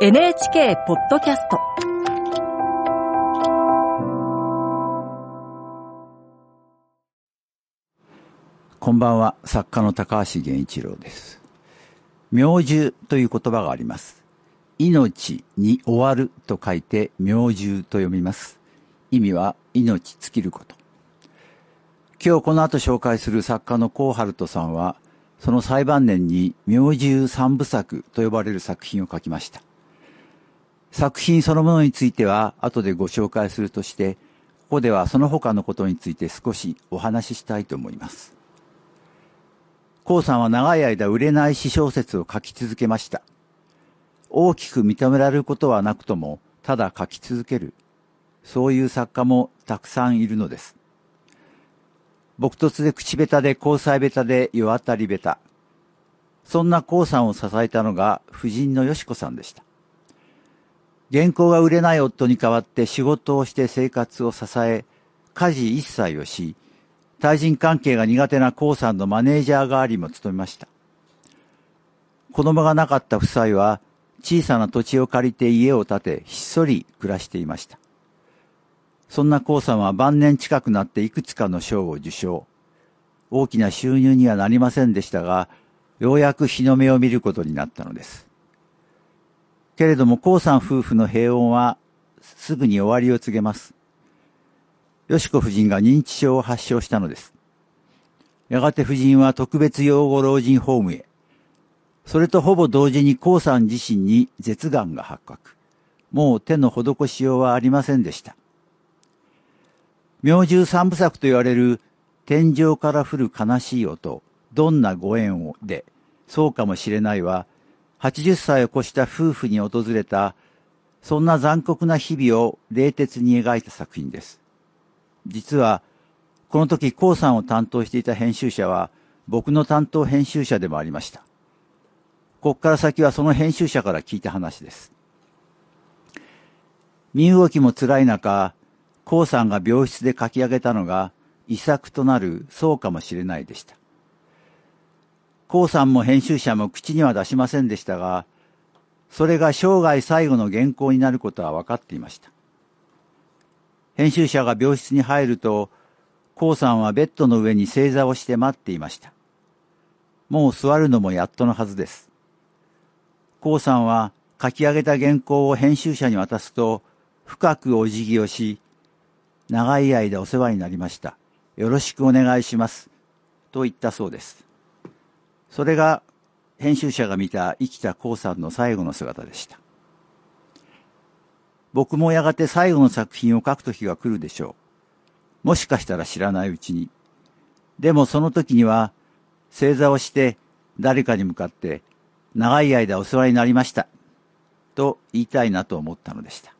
NHK ポッドキャストこんばんは、作家の高橋源一郎です。明獣という言葉があります。命に終わると書いて明獣と読みます。意味は命尽きること。今日この後紹介する作家の高春人さんは、その最晩年に明獣三部作と呼ばれる作品を書きました。作品そのものについては後でご紹介するとして、ここではその他のことについて少しお話ししたいと思います。高さんは長い間売れない詩小説を書き続けました。大きく認められることはなくとも、ただ書き続ける。そういう作家もたくさんいるのです。朴突で口下手で交際下手で世当たり下手。そんな高さんを支えたのが夫人のよし子さんでした。原稿が売れない夫に代わって仕事をして生活を支え、家事一切をし、対人関係が苦手な高さんのマネージャー代わりも務めました。子供がなかった夫妻は小さな土地を借りて家を建てひっそり暮らしていました。そんな高さんは晩年近くなっていくつかの賞を受賞。大きな収入にはなりませんでしたが、ようやく日の目を見ることになったのです。けれども、高さん夫婦の平穏はすぐに終わりを告げます。よしこ夫人が認知症を発症したのです。やがて夫人は特別養護老人ホームへ。それとほぼ同時に高さん自身に舌がんが発覚。もう手の施しようはありませんでした。明獣三部作と言われる天井から降る悲しい音、どんなご縁をで、そうかもしれないは、80歳を越した夫婦に訪れた、そんな残酷な日々を冷徹に描いた作品です。実は、この時、コウさんを担当していた編集者は、僕の担当編集者でもありました。ここから先はその編集者から聞いた話です。身動きも辛い中、コウさんが病室で書き上げたのが、遺作となるそうかもしれないでした。コウさんも編集者も口には出しませんでしたが、それが生涯最後の原稿になることは分かっていました。編集者が病室に入ると、コウさんはベッドの上に正座をして待っていました。もう座るのもやっとのはずです。コウさんは書き上げた原稿を編集者に渡すと、深くお辞儀をし、長い間お世話になりました。よろしくお願いします。と言ったそうです。それが編集者が見た生きたコウさんの最後の姿でした。僕もやがて最後の作品を書く時が来るでしょう。もしかしたら知らないうちに。でもその時には正座をして誰かに向かって長い間お世話になりました。と言いたいなと思ったのでした。